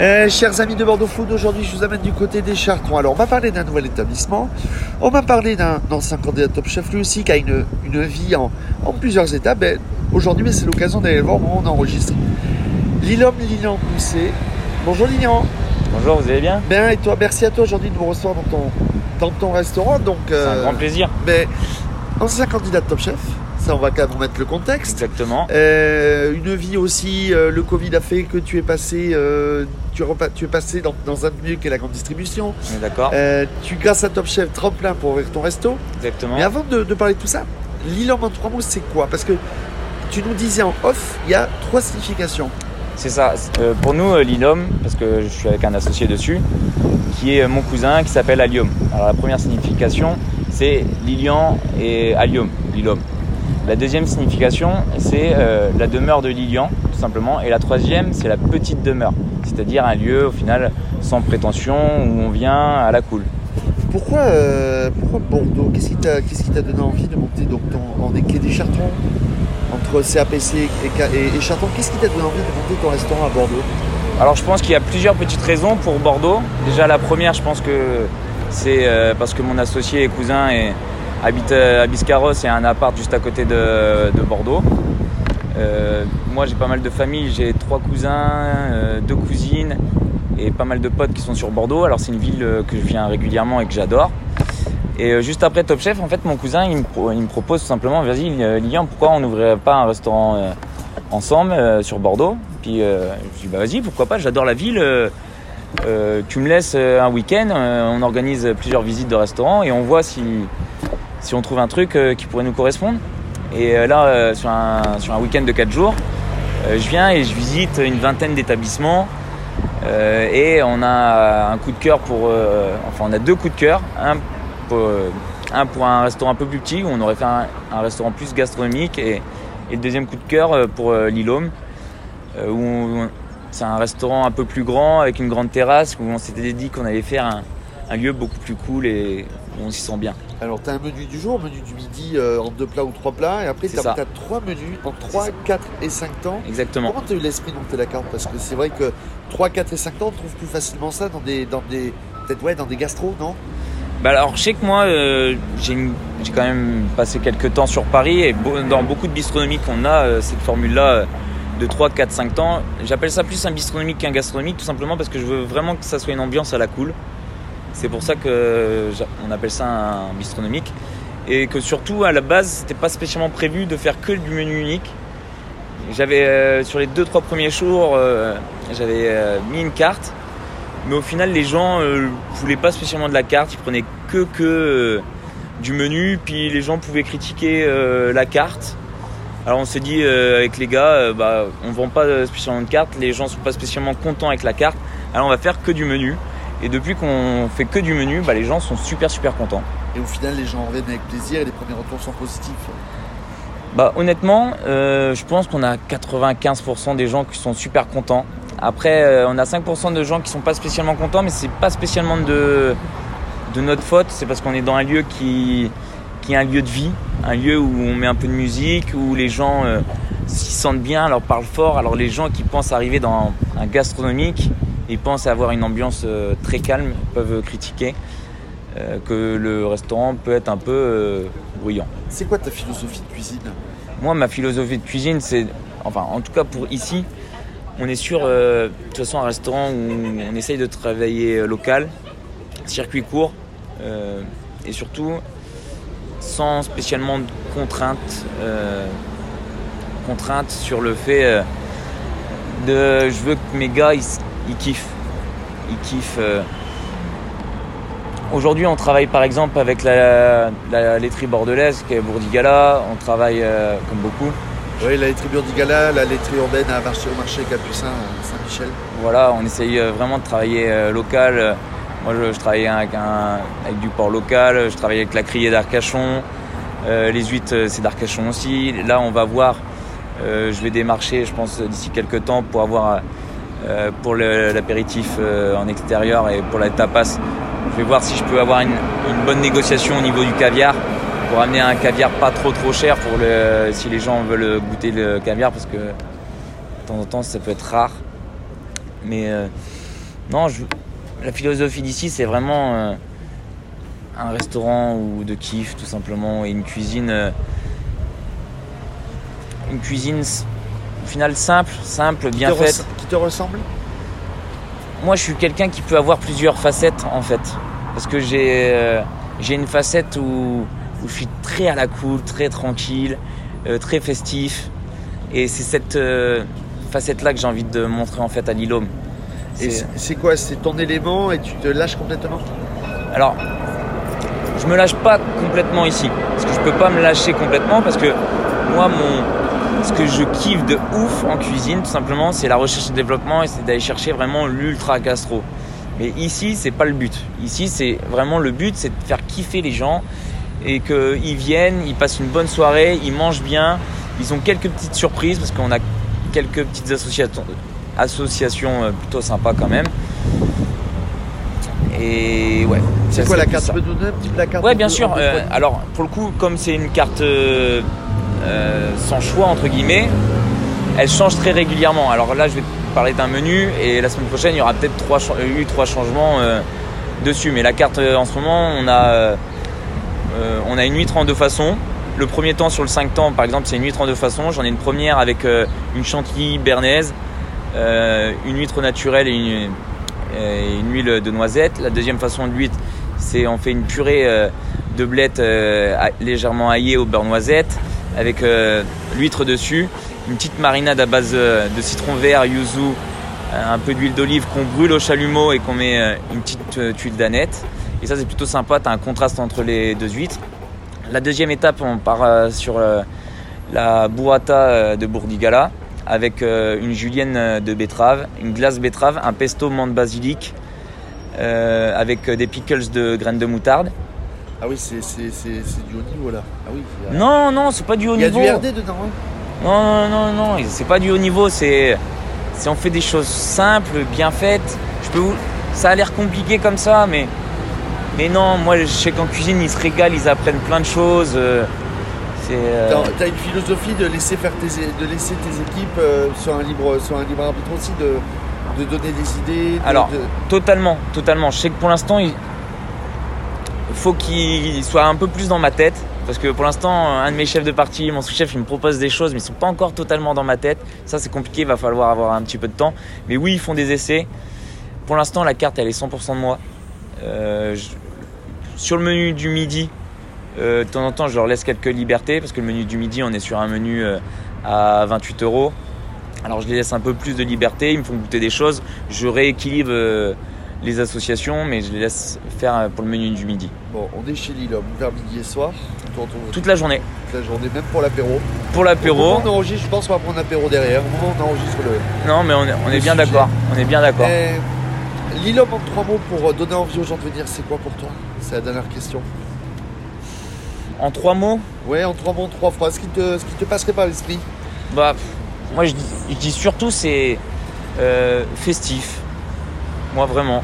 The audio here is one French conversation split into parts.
Euh, chers amis de Bordeaux Food, aujourd'hui je vous amène du côté des Chartrons. Alors on va parler d'un nouvel établissement, on va parler d'un ancien candidat top chef lui aussi qui a une, une vie en, en plusieurs étapes. Ben, aujourd'hui mais c'est l'occasion d'aller le voir où on enregistre. Lilom Lilian Poussé. Bonjour Lilian. Bonjour, vous allez bien? Bien et toi, merci à toi aujourd'hui de nous recevoir dans ton, dans ton restaurant. Donc, C'est un euh, grand plaisir. ben, ancien candidat de top chef, ça on va quand même mettre le contexte. Exactement. Euh, une vie aussi, euh, le Covid a fait que tu es passé, euh, tu, es passé dans, dans un milieu qui est la grande distribution. D'accord. Tu, grâce à Top Chef, tremplin pour ouvrir ton resto. Exactement. Mais avant de, de parler de tout ça, l'île en trois mots, c'est quoi? Parce que tu nous disais en off, il y a trois significations. C'est ça. Euh, pour nous, euh, Lilom, parce que je suis avec un associé dessus, qui est euh, mon cousin, qui s'appelle Allium. Alors la première signification, c'est Lilian et Allium, Lilom. La deuxième signification, c'est euh, la demeure de Lilian, tout simplement. Et la troisième, c'est la petite demeure, c'est-à-dire un lieu, au final, sans prétention, où on vient à la cool. Pourquoi, euh, pourquoi Bordeaux? Qu'est-ce qui t'a donné envie de monter donc ton, en des quais des Chartrons entre CAPC et, et, et Chartrons Qu'est-ce qui t'a donné envie de monter ton restaurant à Bordeaux? Alors je pense qu'il y a plusieurs petites raisons pour Bordeaux. Déjà la première, je pense que c'est euh, parce que mon associé et cousin est- habite euh, à Biscarrosse et a un appart juste à côté de, de Bordeaux. Euh, moi j'ai pas mal de famille, j'ai trois cousins, euh, deux cousines et pas mal de potes qui sont sur Bordeaux. Alors c'est une ville que je viens régulièrement et que j'adore. Et juste après Top Chef, en fait mon cousin il me, propose tout simplement, vas-y Lilian, pourquoi on n'ouvrirait pas un restaurant ensemble sur Bordeaux? Puis euh, je dis bah vas-y, pourquoi pas, j'adore la ville. tu me laisses un week-end, on organise plusieurs visites de restaurants et on voit si, si on trouve un truc euh, qui pourrait nous correspondre. Et euh, là, euh, sur un, week-end de 4 jours, je viens et je visite une vingtaine d'établissements. et on a un coup de cœur pour. enfin, on a deux coups de cœur. Un pour, un restaurant un peu plus petit où on aurait fait un, restaurant plus gastronomique. Et, le deuxième coup de cœur pour euh, où c'est un restaurant un peu plus grand avec une grande terrasse où on s'était dit qu'on allait faire un, un lieu beaucoup plus cool et on s'y sent bien. Alors, tu as un menu du jour, menu du midi euh, en deux plats ou trois plats, et après, tu as, ça. trois menus en C'est 3, ça. 4 et 5 temps. Exactement. Comment tu as eu l'esprit de monter la carte? Parce que c'est vrai que 3, 4 et 5 temps, on trouve plus facilement ça dans des, dans des, peut-être ouais, dans des gastros, non? Bah alors je sais que moi euh, j'ai quand même passé quelques temps sur Paris et beau- dans beaucoup de bistronomies qu'on a euh, cette formule là de 3, 4, 5 temps. J'appelle ça plus un bistronomique qu'un gastronomique tout simplement parce que je veux vraiment que ça soit une ambiance à la cool. C'est pour ça que j'a- on appelle ça un bistronomique et que surtout à la base c'était pas spécialement prévu de faire que du menu unique. J'avais euh, sur les 2-3 premiers jours euh, j'avais euh, mis une carte mais au final, les gens voulaient pas spécialement de la carte, ils prenaient que que du menu, puis les gens pouvaient critiquer la carte. Alors on s'est dit avec les gars, euh, bah, on vend pas spécialement de carte, les gens sont pas spécialement contents avec la carte, alors on va faire que du menu. Et depuis qu'on fait que du menu, bah, les gens sont super super contents. Et au final, les gens reviennent avec plaisir et les premiers retours sont positifs. Bah honnêtement, euh, je pense qu'on a 95% des gens qui sont super contents. Après, euh, on a 5% de gens qui sont pas spécialement contents, mais c'est pas spécialement de, de notre faute. C'est parce qu'on est dans un lieu qui, qui est un lieu de vie, un lieu où on met un peu de musique, où les gens euh, s'y sentent bien, leur parlent fort. Alors les gens qui pensent arriver dans un gastronomique, ils pensent avoir une ambiance euh, très calme, peuvent critiquer euh, que le restaurant peut être un peu euh, bruyant. C'est quoi ta philosophie de cuisine? Moi, ma philosophie de cuisine, c'est, enfin, en tout cas pour ici, on est sur, de toute façon, un restaurant où on essaye de travailler local, circuit court, et surtout sans spécialement de contraintes, euh, contraintes sur le fait euh, de, je veux que mes gars, ils, ils kiffent, ils kiffent. euh. Aujourd'hui, on travaille par exemple avec la, la laiterie bordelaise qui est Bourdigala. On travaille euh, comme beaucoup. Oui, la laiterie Burdigala, la laiterie urbaine à marché, au marché Capucin à Saint-Michel. Voilà, on essaye euh, vraiment de travailler euh, local. Euh, Moi, je, je travaille avec, un- avec du porc local. Je travaille avec la criée d'Arcachon. Euh, les huîtres, euh, c'est d'Arcachon aussi. Là, on va voir. euh, je vais démarcher, je pense, d'ici quelques temps pour avoir euh, pour le- l'apéritif euh, en extérieur et pour la tapas. Je vais voir si je peux avoir une, une bonne négociation au niveau du caviar pour amener un caviar pas trop trop cher pour le, si les gens veulent goûter le caviar parce que de temps en temps ça peut être rare. Mais euh, non, je- la philosophie d'ici, c'est vraiment euh, un restaurant ou de kiff, tout simplement, et une cuisine. euh, une cuisine au final simple, simple, bien faite. Te ressemble Moi, je suis quelqu'un qui peut avoir plusieurs facettes en fait, parce que j'ai euh, une facette où, où je suis très à la cool, très tranquille, euh, très festif, et c'est cette euh, facette-là que j'ai envie de montrer en fait à Lilôme. Et c'est quoi? C'est ton élément et tu te lâches complètement? Alors, je me lâche pas complètement ici, parce que je peux pas me lâcher complètement, parce que moi, mon, ce que je kiffe de ouf en cuisine, tout simplement, c'est la recherche et développement, et c'est d'aller chercher vraiment l'ultra gastro. Mais ici, c'est pas le but. Ici, c'est vraiment le but, c'est de faire kiffer les gens et qu'ils viennent, ils passent une bonne soirée, ils mangent bien, ils ont quelques petites surprises parce qu'on a quelques petites associations, associations euh, plutôt sympas quand même. Et ouais. C'est quoi la carte. Tu peux donner un petit peu la carte Ouais, en bien sûr. euh, alors, pour le coup, comme c'est une carte euh, euh, sans choix, entre guillemets, elle change très régulièrement. Alors là, je vais parler d'un menu et la semaine prochaine, il y aura peut-être trois, euh, eu trois changements euh, dessus. Mais la carte, en ce moment, on a, on a une huître en deux façons. Le premier temps sur le 5 temps, par exemple, c'est une huître en deux façons. J'en ai une première avec une chantilly bernaise, une huître naturelle et une, huile de noisette. La deuxième façon de l'huître, c'est on fait une purée de blettes légèrement aillée au beurre noisette avec euh, l'huître dessus, une petite marinade à base euh, de citron vert, yuzu, euh, un peu d'huile d'olive qu'on brûle au chalumeau et qu'on met une petite tuile d'aneth. Et ça c'est plutôt sympa, tu as un contraste entre les deux huîtres. La deuxième étape, on part sur la burrata de Bourdigala avec une julienne de betterave, une glace betterave, un pesto menthe basilic avec des pickles de graines de moutarde. Ah oui, c'est du haut niveau là. Ah oui. a- Non, non, c'est pas du haut Il y a niveau. du RD dedans. hein Non, non, non, non, c'est pas du haut niveau, c'est. on fait des choses simples, bien faites. Je peux vous- Ça a l'air compliqué comme ça, mais. Mais non, moi je sais qu'en cuisine ils se régalent, ils apprennent plein de choses. euh, euh, T'as une philosophie de laisser faire tes, de laisser tes équipes euh, sur un libre sur un libre arbitre aussi, de, de donner des idées. de- Alors, de- Totalement, totalement. Je sais que pour l'instant, il faut qu'il soit un peu plus dans ma tête. Parce que pour l'instant, un de mes chefs de partie, mon sous-chef, il me propose des choses, mais ils sont pas encore totalement dans ma tête. Ça, c'est compliqué, il va falloir avoir un petit peu de temps. Mais oui, ils font des essais. Pour l'instant, la carte, elle est 100% de moi. Euh, Sur le menu du midi, euh, de temps en temps, je leur laisse quelques libertés, parce que le menu du midi, on est sur un menu euh, à 28 euros. Alors je les laisse un peu plus de liberté, ils me font goûter des choses, je rééquilibre les associations, mais je les laisse faire pour le menu du midi. Bon, on est chez Lille, vers midi et soir. On te retrouve Toute la journée. toute la journée, même pour l'apéro. Pour l'apéro, on enregistre, je pense qu'on va prendre l'apéro derrière. On enregistre le. non mais on est, on bien d'accord. On est bien d'accord. Eh, Lille en trois mots pour euh, donner envie aux gens de venir, c'est quoi pour toi? C'est la dernière question. En trois mots, Ouais, en trois mots, en trois phrases. Ce qui te, ce qui te passerait par l'esprit? Bah moi je dis, je dis surtout c'est euh, festif. Moi vraiment,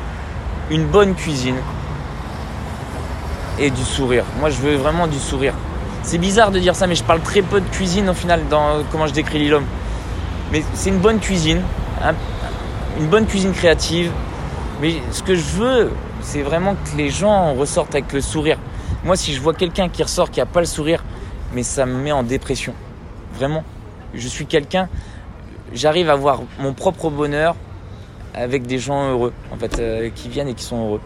une bonne cuisine et du sourire. Moi je veux vraiment du sourire. C'est bizarre de dire ça, mais je parle très peu de cuisine au final dans comment je décris Lilom. Mais c'est une bonne cuisine, un- une bonne cuisine créative. Mais ce que je veux, c'est vraiment que les gens ressortent avec le sourire. Moi, si je vois quelqu'un qui ressort qui a pas le sourire, mais ça me met en dépression. Vraiment. Je suis quelqu'un, j'arrive à voir mon propre bonheur avec des gens heureux, en fait, euh, qui viennent et qui sont heureux.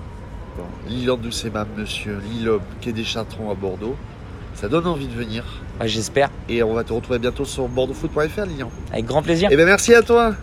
Bon, Lille en Doucémam, monsieur. Lille, quai des Chartrons à Bordeaux. Ça donne envie de venir. Bah, J'espère, Et on va te retrouver bientôt sur bordeauxfoot.fr, Lilian. avec grand plaisir. Eh bien, merci à toi.